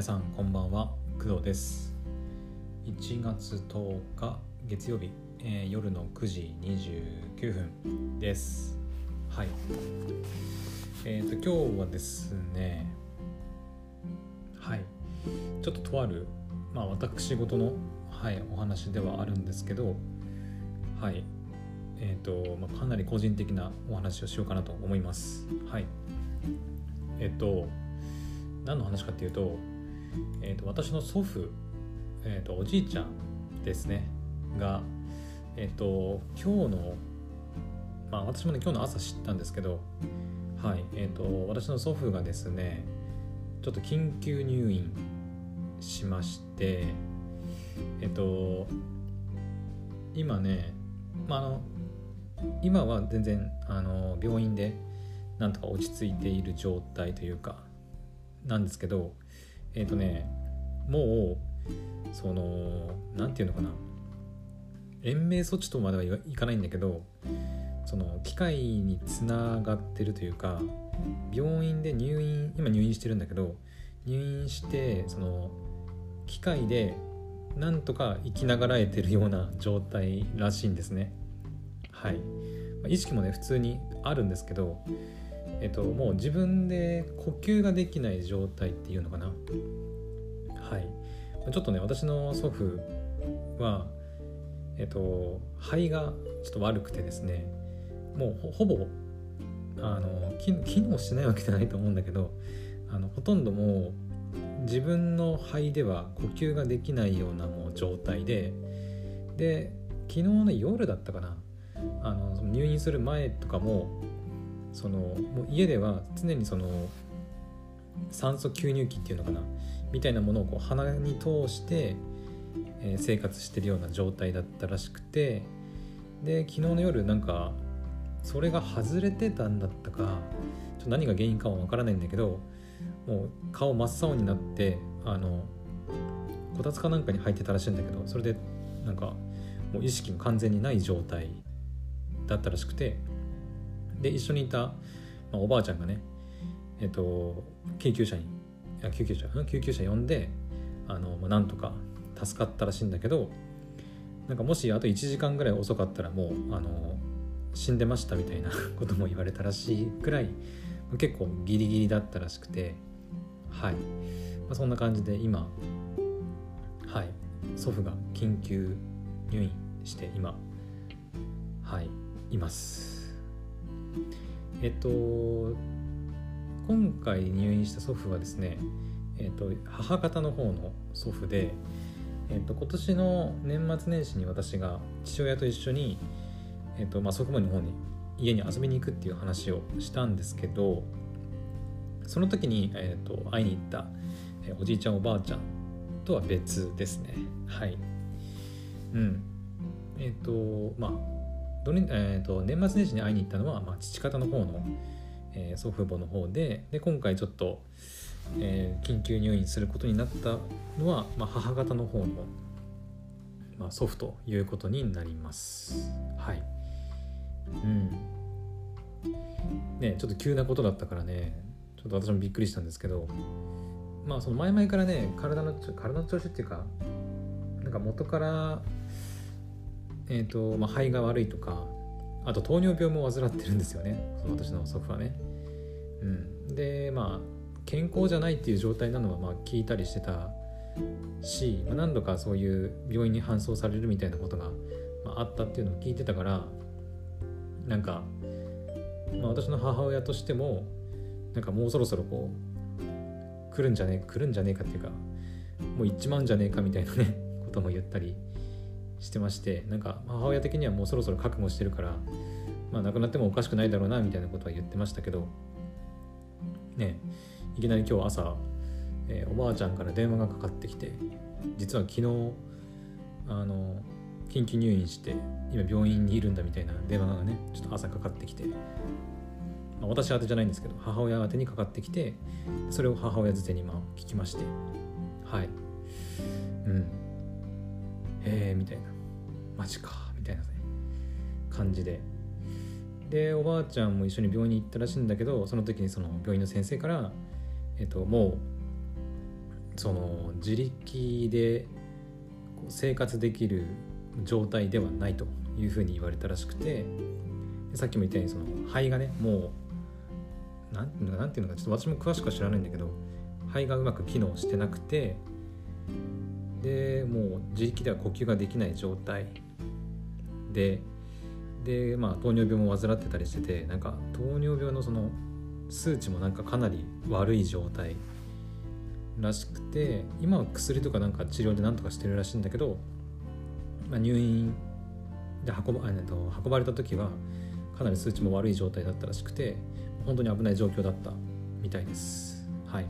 皆さんこんばんは工藤です。1月10日月曜日、えー、夜の9時29分です。はい。えっ、ー、と今日はですねはい。ちょっととあるまあ私事のはいお話ではあるんですけどはい。えっ、ー、と、まあ、かなり個人的なお話をしようかなと思います。はい。えっ、と何の話かっていうと,、えーと、私の祖父、えーと、おじいちゃんですね。が、えっ、ー、と今日のまあ私もね今日の朝知ったんですけどはいえっ、ー、と私の祖父がですねちょっと緊急入院しましてえっ、と今ねまああの今は全然あの病院でなんとか落ち着いている状態というかなんですけどえっ、ー、とねもうその何て言うのかな。延命措置とまではいかないんだけどその機械につながってるというか病院で入院今入院してるんだけど入院してその機械でなんとか生きながらえてるような状態らしいんですね。はい。意識もね普通にあるんですけどえっと、もう自分で呼吸ができない状態っていうのかな。はい。ちょっとね私の祖父はえっと肺がちょっと悪くてですねもうほぼあの機能しないわけじゃないと思うんだけどあのほとんどもう自分の肺では呼吸ができないようなもう状態でで昨日の夜だったかな。あの入院する前とかもそのもう家では常にその酸素吸入器っていうのかなみたいなものをこう鼻に通して、えー、生活してるような状態だったらしくてで昨日の夜なんかそれが外れてたんだったかちょっと何が原因かは分からないんだけどもう顔真っ青になってあのこたつかなんかに入ってたらしいんだけどそれでなんかもう意識が完全にない状態だったらしくてで一緒にいた、まあ、おばあちゃんがねえっと救急車に救急車救急車呼んであの、まあ、なんとか助かったらしいんだけどなんかもしあと1時間ぐらい遅かったらもうあの死んでましたみたいな ことも言われたらしいくらい結構ギリギリだったらしくてはい、まあ、そんな感じで今はい。祖父が緊急入院して今はいいます。えっと今回入院した祖父はですね、えっと、母方の方の祖父で、えっと、今年の年末年始に私が父親と一緒に、えっとまあ、祖父母の方に家に遊びに行くっていう話をしたんですけどその時に、えっと、会いに行った、おじいちゃんおばあちゃんとは別ですね。はい。うん。えっ、とまあどれ、えーと、年末年始に会いに行ったのは、まあ、父方の方の、えー、祖父母の方でで今回ちょっと、えー、緊急入院することになったのは、まあ、母方の方の、まあ、祖父ということになります。はい。うん。ねちょっと急なことだったからねちょっと私もびっくりしたんですけどまあその前々からね体の体の調子っていうかなんか元からえーとまあ、肺が悪いとかあと糖尿病も患ってるんですよねその私の祖父はね。うん、でまあ健康じゃないっていう状態なのはまあ聞いたりしてたし、まあ、何度かそういう病院に搬送されるみたいなことが、まあ、あったっていうのを聞いてたからなんか、まあ、私の母親としてもなんかもうそろそろこう来るんじゃねえ来るんじゃねえかっていうかもう行っちまうんじゃねえかみたいなねことも言ったりしてましてなんか母親的にはもうそろそろ覚悟してるから、まあ、亡くなってもおかしくないだろうなみたいなことは言ってましたけどねいきなり今日朝、えー、おばあちゃんから電話がかかってきて実は昨日あの緊急入院して今病院にいるんだみたいな電話がねちょっと朝かかってきて、私宛てじゃないんですけど母親宛てにかかってきてそれを母親づてにまあ聞きましてはい。うん。へえみたいな。マジかみたいな、ね、感じで。でおばあちゃんも一緒に病院に行ったらしいんだけどその時にその病院の先生から、えっと、もうその自力で生活できる状態ではないというふうに言われたらしくてさっきも言ったようにその肺がねもうなんていうのかなんていうのかちょっと私も詳しくは知らないんだけど肺がうまく機能してなくてでもう自力では呼吸ができない状態。ででまあ糖尿病も患ってたりしててなんか糖尿病のその数値もなんかかなり悪い状態。らしくて今は薬とかなんか治療で何とかしてるらしいんだけど、まあ、入院で運ばと運ばれた時はかなり数値も悪い状態だったらしくて本当に危ない状況だった。みたいです。はい。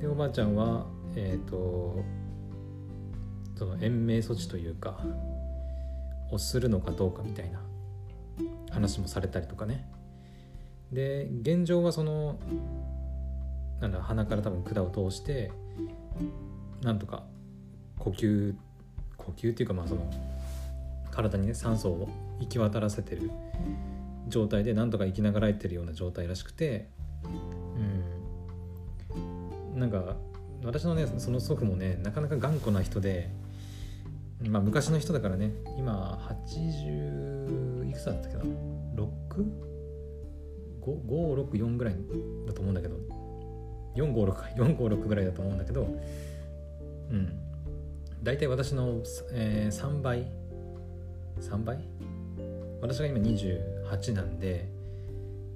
でおばあちゃんはえっ、ー、とその延命措置というかをするのかどうかみたいな話もされたりとかね。で現状はそのなんだ鼻から多分管を通してなんとか呼吸呼吸っていうかまあその体にね酸素を行き渡らせてる状態でなんとか生きながらえてるような状態らしくてうん。なんか私のねその祖父もねなかなか頑固な人でまあ昔の人だからね。今80いくつだったっけな。6?564 ぐらいだと思うんだけど。456か。456ぐらいだと思うんだけど。うん。大体私の、えー、3倍。3倍？私が今28なんで。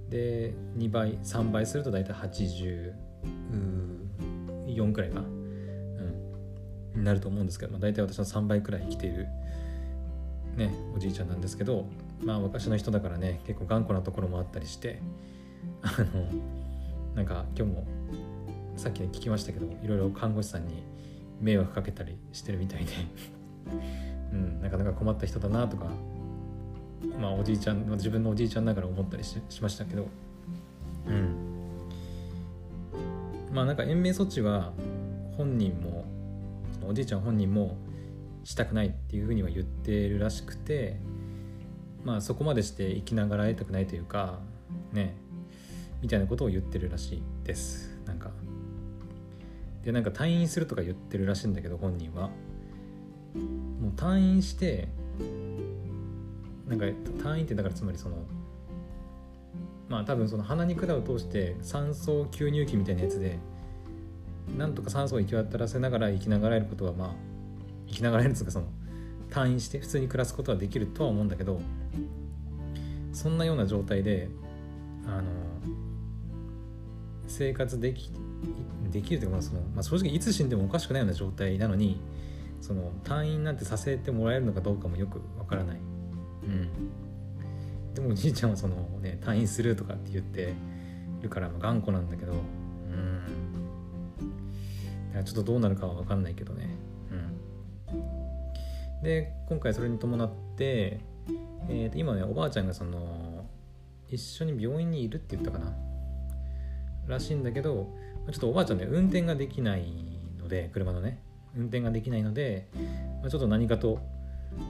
で2倍3倍すると大体84くらいかうんになると思うんですけど、まあ、大体私の3倍くらい生きているねおじいちゃんなんですけどまあ昔の人だからね結構頑固なところもあったりしてあのなんか今日もさっき、ね、聞きましたけどいろいろ看護師さんに迷惑かけたりしてるみたいで うん、なかなか困った人だなとかまあおじいちゃん自分のおじいちゃんながら思ったりしましたけどうん。まあなんか延命措置は本人もおじいちゃん本人もしたくないっていうふうには言ってるらしくてまあそこまでして生きながらえたくないというかねみたいなことを言ってるらしいです。なんか。でなんか退院するとか言ってるらしいんだけど本人は。もう退院してなんか退院ってだからつまりそのまあ多分その鼻に管を通して酸素吸入器みたいなやつでなんとか酸素を行き渡らせながら生きながらえることはまあ生きながらえるんですかその退院して普通に暮らすことはできるとは思うんだけどそんなような状態であの生活できできるというか、そのまあ、正直いつ死んでもおかしくないような状態なのにその退院なんてさせてもらえるのかどうかもよくわからない、うん、でもおじいちゃんはその、ね、退院するとかって言ってるから頑固なんだけどちょっとどうなるかは分かんないけどね。うん。で今回それに伴って、えー、と今ねおばあちゃんがその一緒に病院にいるって言ったかな。らしいんだけどちょっとおばあちゃんね運転ができないので車のね。運転ができないので、ま、ちょっと何かと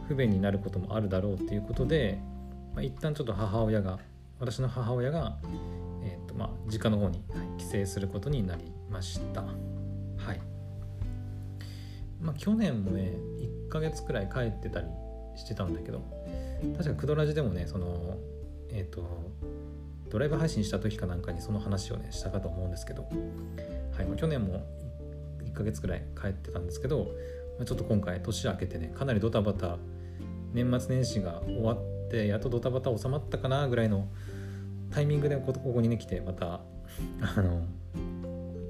不便になることもあるだろうっていうことで、まあ、一旦ちょっと母親が私の母親が、えーとまあ、実家の方に、帰省することになりました。まあ去年もね1ヶ月くらい帰ってたりしてたんだけど確かクドラジでもねそのえっ、ー、とドライブ配信した時かなんかにその話をねしたかと思うんですけど、はいまあ、去年も1ヶ月くらい帰ってたんですけど、まあ、ちょっと今回年明けてねかなりドタバタ年末年始が終わってやっとドタバタ収まったかなぐらいのタイミングでここにね来てまたあの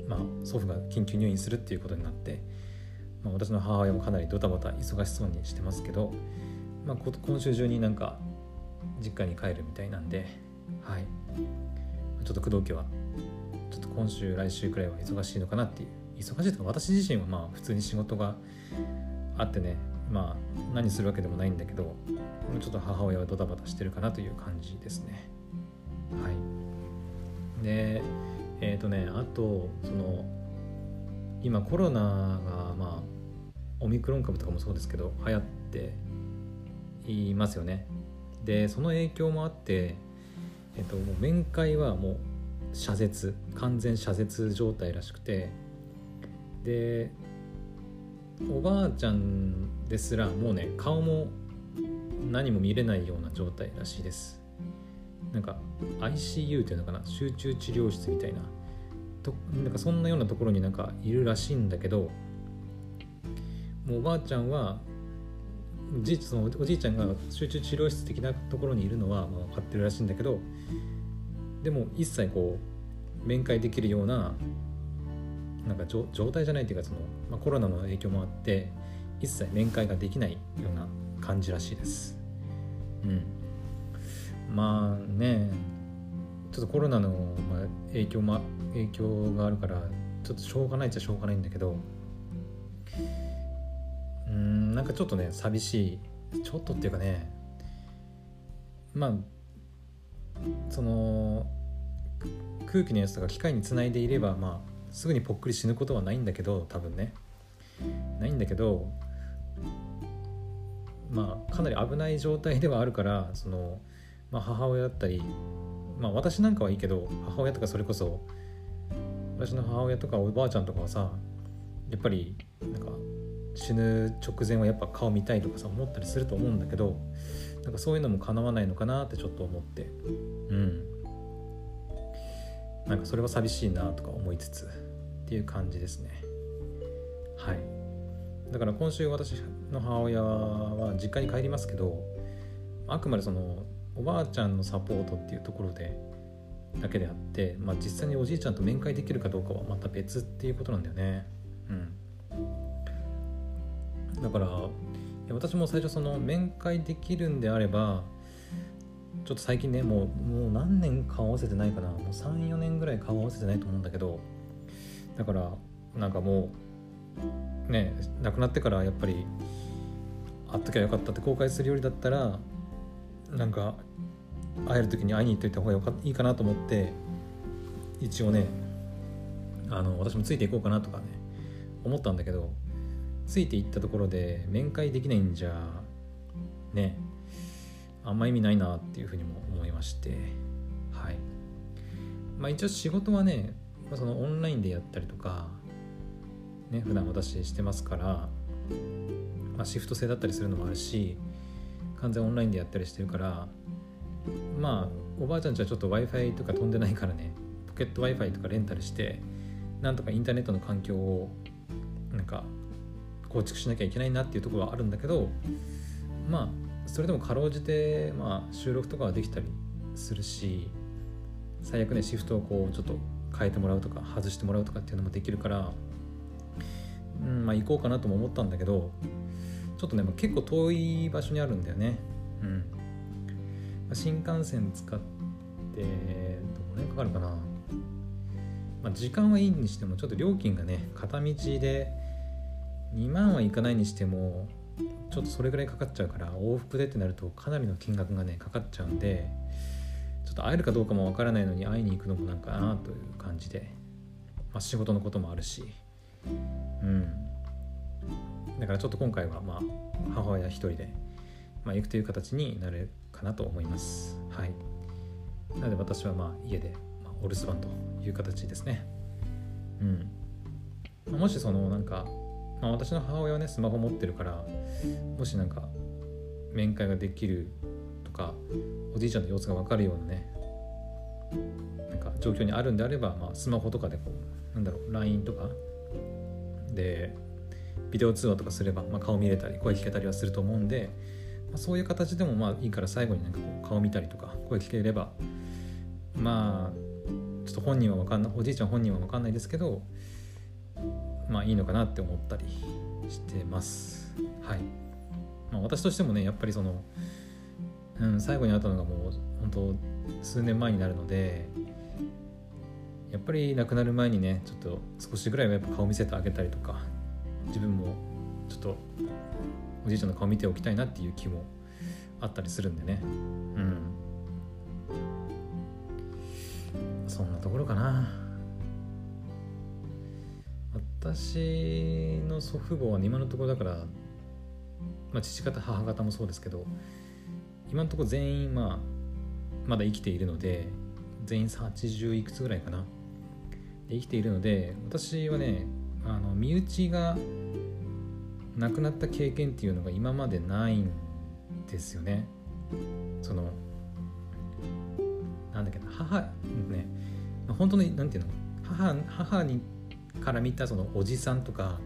まあ祖父が緊急入院するっていうことになって、まあ、私の母親もかなりドタバタ忙しそうにしてますけど、まあ、今週中になんか実家に帰るみたいなんではい。ちょっと工藤家はちょっと今週来週くらいは忙しいのかなっていう。忙しいとか私自身はまあ普通に仕事があってねまあ何するわけでもないんだけどちょっと母親はドタバタしてるかなという感じですね。はい。でえっ、ー、とねあとその今コロナがまあオミクロン株とかもそうですけど流行っていますよね。でその影響もあってえっと、もう面会はもう遮絶完全遮絶状態らしくてでおばあちゃんですらもうね顔も何も見れないような状態らしいです。なんか ICU っていうのかな集中治療室みたいなとなんかそんなようなところになんかいるらしいんだけどもうおばあちゃんはおじそのおじいちゃんが集中治療室的なところにいるのは分かってるらしいんだけどでも一切こう面会できるようななんか状態じゃないっていうかその、まあ、コロナの影響もあって一切面会ができないような感じらしいです。うん、まあねちょっとコロナの影響も影響があるからちょっとしょうがないっちゃしょうがないんだけどなんかちょっとね寂しい。ちょっとっていうかねまあその空気のやつとか機械につないでいればまあすぐにぽっくり死ぬことはないんだけど多分ね。ないんだけどまあかなり危ない状態ではあるからその、まあ、母親だったりまあ私なんかはいいけど母親とかそれこそ私の母親とかおばあちゃんとかはさやっぱりなんか死ぬ直前はやっぱ顔見たいとかさ思ったりすると思うんだけどなんかそういうのも叶わないのかなってちょっと思って。うん。なんかそれは寂しいなとか思いつつっていう感じですね。はい。だから今週私の母親は実家に帰りますけどあくまでそのおばあちゃんのサポートっていうところでだけであって、まあ、実際におじいちゃんと面会できるかどうかはまた別っていうことなんだよね。うん。だから私も最初その面会できるんであればちょっと最近ねもうもう何年顔合わせてないかなもう34年ぐらい顔合わせてないと思うんだけどだからなんかもうね亡くなってからやっぱり会っときゃよかったって後悔するよりだったらなんか会える時に会いに行っといた方がいいかなと思って一応ねあの私もついていこうかなとかね思ったんだけどついていったところで面会できないんじゃねあんま意味ないなっていうふうにも思いましてはい。まあ一応仕事はねそのオンラインでやったりとかね普段私してますから、まあ、シフト制だったりするのもあるし完全オンラインでやったりしてるからまあおばあちゃんちはちょっと w i f i とか飛んでないからねポケット w i f i とかレンタルしてなんとかインターネットの環境をなんか構築しなきゃいけないなっていうところはあるんだけどまあそれでもかろうじて、まあ、収録とかはできたりするし最悪ねシフトをこうちょっと変えてもらうとか外してもらうとかっていうのもできるからうんまあ行こうかなとも思ったんだけどちょっとね、まあ、結構遠い場所にあるんだよね。うん、まあ、新幹線使ってどの辺かかるかな。まあ、時間はいいにしてもちょっと料金がね片道で2万はいかないにしてもちょっとそれぐらいかかっちゃうから往復でってなるとかなりの金額がねかかっちゃうんでちょっと会えるかどうかもわからないのに会いに行くのもなんかなという感じで、まあ、仕事のこともあるし。うん。だからちょっと今回はまあ母親一人で、まあ、行くという形になるかなと思います。はい。なので私はまあ家で、ま、お留守番という形ですね。うん。もしそのなんかまあ、私の母親はねスマホ持ってるからもしなんか面会ができるとかおじいちゃんの様子が分かるようなねなんか状況にあるんであれば、まあ、スマホとかでこうなんだろう LINE とかでビデオ通話とかすれば、まあ、顔見れたり声聞けたりはすると思うんで、まあ、そういう形でもまあいいから最後になんかこう顔見たりとか声聞ければまあちょっと本人は分かんないおじいちゃん本人は分かんないですけどまあいいのかなって思ったりしてます。はい。まあ、私としてもねやっぱりその、うん、最後に会ったのがもう本当数年前になるのでやっぱり亡くなる前にねちょっと少しぐらいはやっぱ顔見せてあげたりとか自分もちょっとおじいちゃんの顔見ておきたいなっていう気もあったりするんでねうんそんなところかな私の祖父母は今のところだから、まあ、父方母方もそうですけど今のところ全員まあまだ生きているので全員80いくつぐらいかな。で生きているので私はねあの身内が亡くなった経験っていうのが今までないんですよね。そのなんだっけな母ね本当になんていうの？母母にから見たそのおじさんとか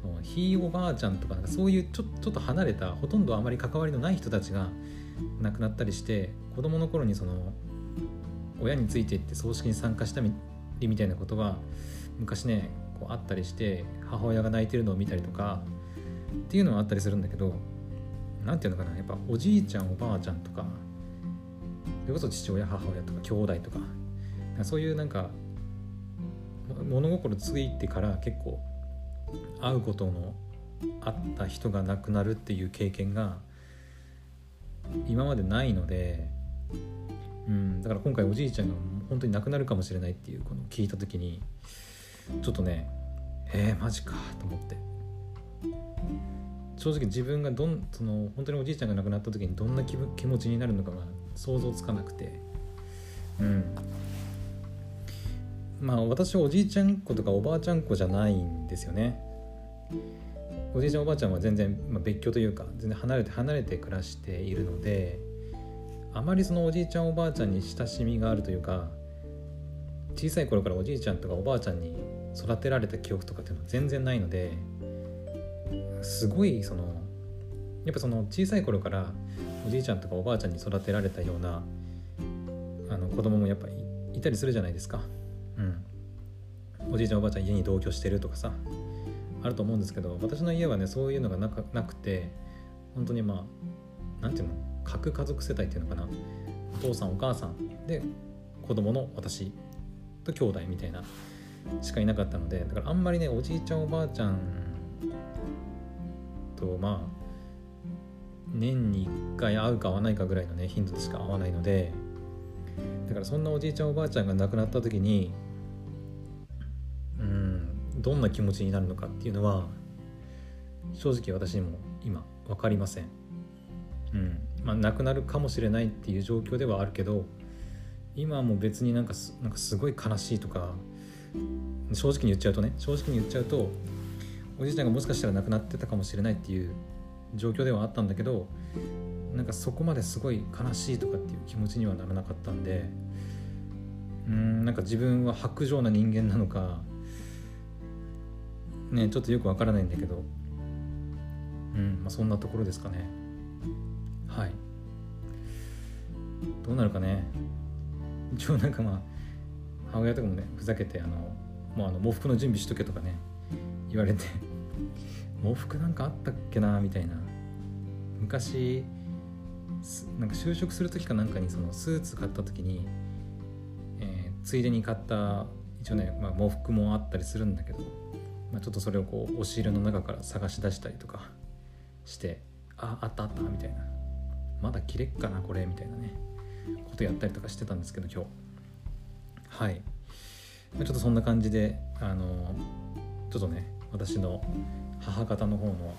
そのひいおばあちゃんとかなんかそういうちょちょっと離れたほとんどあまり関わりのない人たちが亡くなったりして子供の頃にその親についていって葬式に参加したりみたいなことが昔ねこうあったりして母親が泣いてるのを見たりとかっていうのはあったりするんだけど何て言うのかなやっぱおじいちゃんおばあちゃんとかそれこそ父親母親とか兄弟とかそういうなんか物心ついてから結構会うことのあった人が亡くなるっていう経験が今までないので、うん、だから今回おじいちゃんが本当に亡くなるかもしれないっていうこの聞いた時にちょっとねえー、マジかと思って。正直自分がどんその本当におじいちゃんが亡くなった時にどんな気分気持ちになるのかが想像つかなくて。うん。まあ私おじいちゃん子とかおばあちゃん子じゃないんですよねおじいちゃんおばあちゃんは全然、まあ、別居というか全然離れて離れて暮らしているのであまりそのおじいちゃんおばあちゃんに親しみがあるというか小さい頃からおじいちゃんとかおばあちゃんに育てられた記憶とかっていうのは全然ないのですごいそのやっぱその小さい頃からおじいちゃんとかおばあちゃんに育てられたようなあの子供もやっぱいたりするじゃないですか。うん、おじいちゃんおばあちゃん家に同居してるとかさあると思うんですけど私の家はねそういうのがななくて本当にまあ何て言うの核家族世帯っていうのかな。お父さんお母さんで子供の私と兄弟みたいなしかいなかったのでだからあんまりねおじいちゃんおばあちゃんとまあ年に1回会うか会わないかぐらいのね頻度でしか会わないのでだからそんなおじいちゃんおばあちゃんが亡くなった時にどんな気持ちになるのかっていうのは正直私にも今分かりません。うんまあ、亡くなるかもしれないっていう状況ではあるけど今はもう別になんかなんかすごい悲しいとか正直に言っちゃうとね正直に言っちゃうとおじいちゃんがもしかしたら亡くなってたかもしれないっていう状況ではあったんだけどなんかそこまですごい悲しいとかっていう気持ちにはならなかったんでうんなんか自分は薄情な人間なのかねちょっとよくわからないんだけど。うんまあそんなところですかね。はい。どうなるかね。一応なんかまあ母親とかもねふざけてあのもうあの喪服の準備しとけとかね言われて。喪服なんかあったっけなみたいな。昔なんか就職する時かなんかにそのスーツ買った時に、えー、ついでに買った一応ね、まあ、喪服もあったりするんだけど、ま、ちょっとそれをこう押し入れの中から探し出したりとかしてああったあったみたいな。まだ着れっかなこれみたいなねことやったりとかしてたんですけど今日。はい。ちょっとそんな感じであのちょっとね私の母方の方の、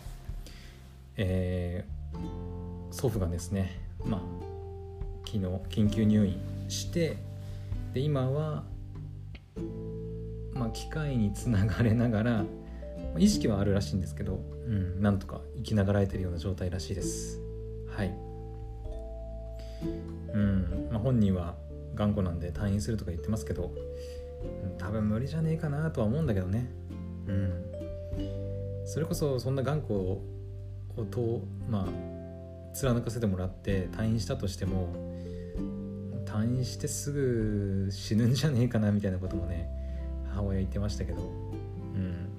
えー、祖父がですねまあ昨日緊急入院してで今は、まあ、機械につながれながら意識はあるらしいんですけど、うん、なんとか生きながらえてるような状態らしいです。はい。うん、まあ、本人は頑固なんで退院するとか言ってますけど、うん、多分無理じゃねえかなとは思うんだけどね。うん。それこそそんな頑固をとまあ貫かせてもらって退院したとしても退院してすぐ死ぬんじゃねえかなみたいなこともね母親言ってましたけど。うん。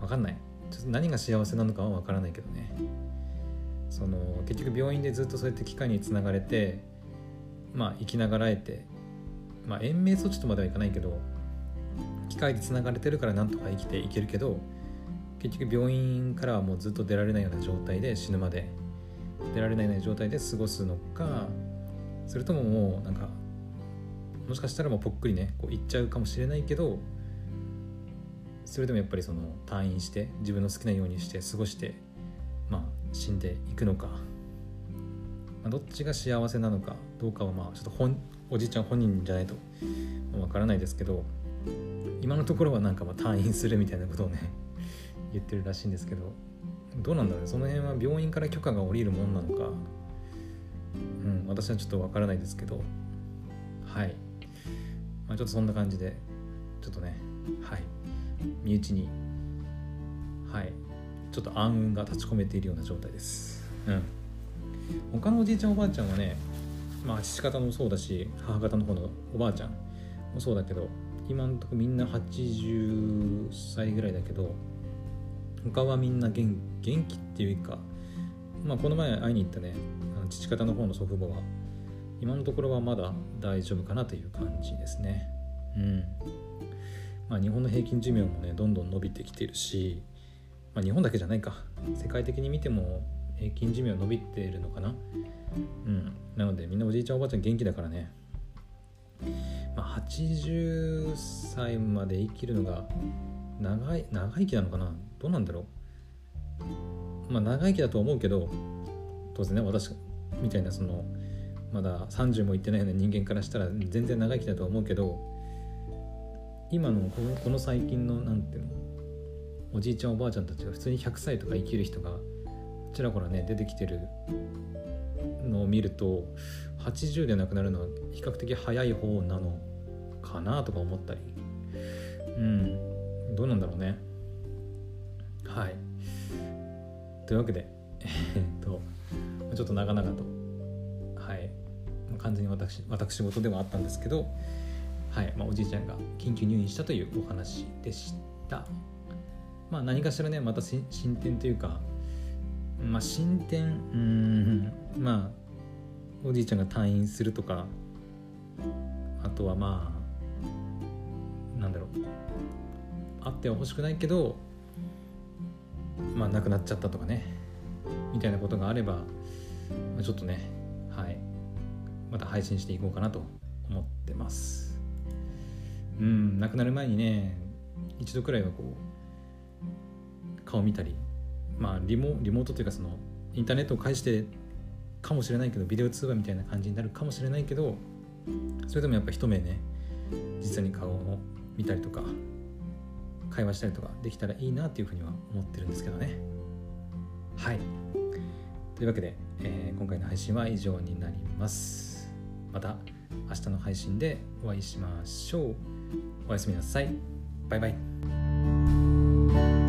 分かんない。ちょっと何が幸せなのかは分からないけどね。その結局病院でずっとそうやって機械につながれてまあ生きながらえてまあ延命措置とまではいかないけど機械でつながれてるからなんとか生きていけるけど結局病院からはもうずっと出られないような状態で死ぬまで出られないような状態で過ごすのかそれとももうなんかもしかしたらもうぽっくりねこう行っちゃうかもしれないけどそれでもやっぱりその退院して自分の好きなようにして過ごしてまあ死んでいくのか、まあ、どっちが幸せなのかどうかはまあちょっと本おじいちゃん本人じゃないとわからないですけど今のところはなんかまあ退院するみたいなことをね 言ってるらしいんですけどどうなんだろうねその辺は病院から許可が下りるもんなのかうん私はちょっとわからないですけどはい、まあ、ちょっとそんな感じでちょっとねはい。身内にはい。ちょっと暗雲が立ち込めているような状態です。うん。他のおじいちゃんおばあちゃんはねまあ父方もそうだし母方の方のおばあちゃんもそうだけど今んとこみんな80歳ぐらいだけど他はみんな元元気っていうかまあこの前会いに行ったね父方の方の祖父母は今のところはまだ大丈夫かなという感じですね。うん。まあ日本の平均寿命もねどんどん伸びてきてるし、まあ、日本だけじゃないか。世界的に見ても平均寿命伸びてるのかな。うん。なのでみんなおじいちゃんおばあちゃん元気だからね。まあ、80歳まで生きるのが長い長生きなのかな。どうなんだろう。まあ長生きだと思うけど当然ね私みたいなそのまだ30もいってないような人間からしたら全然長生きだとは思うけど今のこのこの最近の何ていうのおじいちゃんおばあちゃんたちが普通に100歳とか生きる人がちらほらね出てきてるのを見ると80で亡くなるのは比較的早い方なのかなとか思ったり。うん。どうなんだろうね。はい。というわけで えっとちょっと長々と。はい。完全に私私事ではあったんですけどはい、まあ、おじいちゃんが緊急入院したというお話でした。まあ何かしらねまた進展というかまあ進展うんまあおじいちゃんが退院するとかあとはまあなんだろうあっては欲しくないけどまあ亡くなっちゃったとかねみたいなことがあれば、まあ、ちょっとねはい。また配信していこうかなと思ってます。うん亡くなる前にね一度くらいはこう顔見たりまあリモリモートというかそのインターネットを介してかもしれないけどビデオ通話みたいな感じになるかもしれないけどそれでもやっぱ一目ね実際に顔を見たりとか会話したりとかできたらいいなっていうふうには思ってるんですけどね。はい。というわけで、えー、今回の配信は以上になります。また明日の配信でお会いしましょう。おやすみなさい。バイバイ。